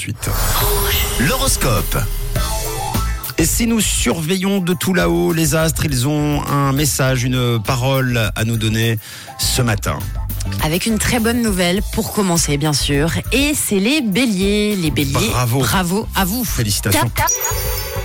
7h38. L'horoscope. Et si nous surveillons de tout là-haut les astres, ils ont un message, une parole à nous donner ce matin. Avec une très bonne nouvelle pour commencer, bien sûr. Et c'est les béliers. Les béliers. Bravo. Bravo à vous. Félicitations.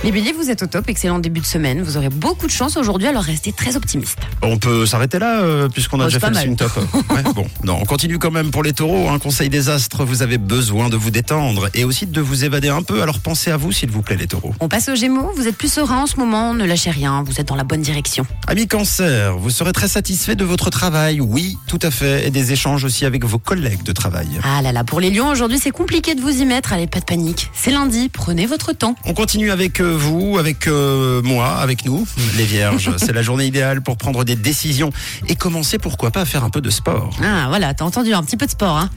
Les béliers, vous êtes au top. Excellent début de semaine. Vous aurez beaucoup de chance aujourd'hui, alors restez très optimiste. On peut s'arrêter là, euh, puisqu'on a Oh, déjà fait le swing top. Ouais, bon, non, on continue quand même pour les taureaux. Un conseil des astres, vous avez besoin de vous détendre et aussi de vous évader un peu. Alors pensez à vous, s'il vous plaît, les taureaux. On passe aux gémeaux. Vous êtes plus serein en ce moment. Ne lâchez rien. Vous êtes dans la bonne direction. Amis cancer, vous serez très satisfait de votre travail. Oui, tout à fait. Et des échanges aussi avec vos collègues de travail. Ah là là, pour les lions, aujourd'hui, c'est compliqué de vous y mettre. Allez, pas de panique. C'est lundi. Prenez votre temps. On continue avec euh, vous, avec euh, moi, avec nous, les vierges. C'est la journée idéale pour prendre des décisions et commencer, pourquoi pas, à faire un peu de sport. Ah voilà, t'as entendu un petit peu de sport, hein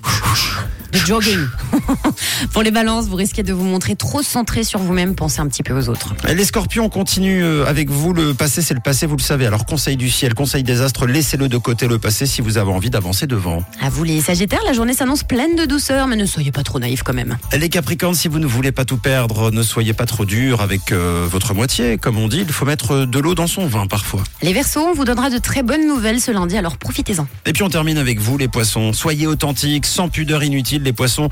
De jogging. Pour les balances, vous risquez de vous montrer trop centré sur vous-même, pensez un petit peu aux autres. Et Les scorpions, on continue euh, avec vous. Le passé, c'est le passé, vous le savez. Alors, conseil du ciel, conseil des astres, laissez-le de côté le passé si vous avez envie d'avancer devant. À vous les sagittaires, la journée s'annonce pleine de douceur, mais ne soyez pas trop naïfs quand même. Les capricornes, si vous ne voulez pas tout perdre, ne soyez pas trop dur avec euh, votre moitié. Comme on dit, il faut mettre de l'eau dans son vin parfois. Les versos, on vous donnera de très bonnes nouvelles ce lundi, alors profitez-en. Et puis on termine avec vous, les poissons. Soyez authentiques, sans pudeur inutile, les poissons,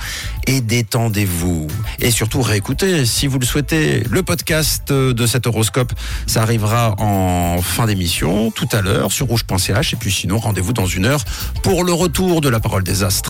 et détendez-vous. Et surtout, réécoutez, si vous le souhaitez, le podcast de cet horoscope. Ça arrivera en fin d'émission, tout à l'heure, sur rouge.ch. Et puis sinon, rendez-vous dans une heure pour le retour de la parole des astres.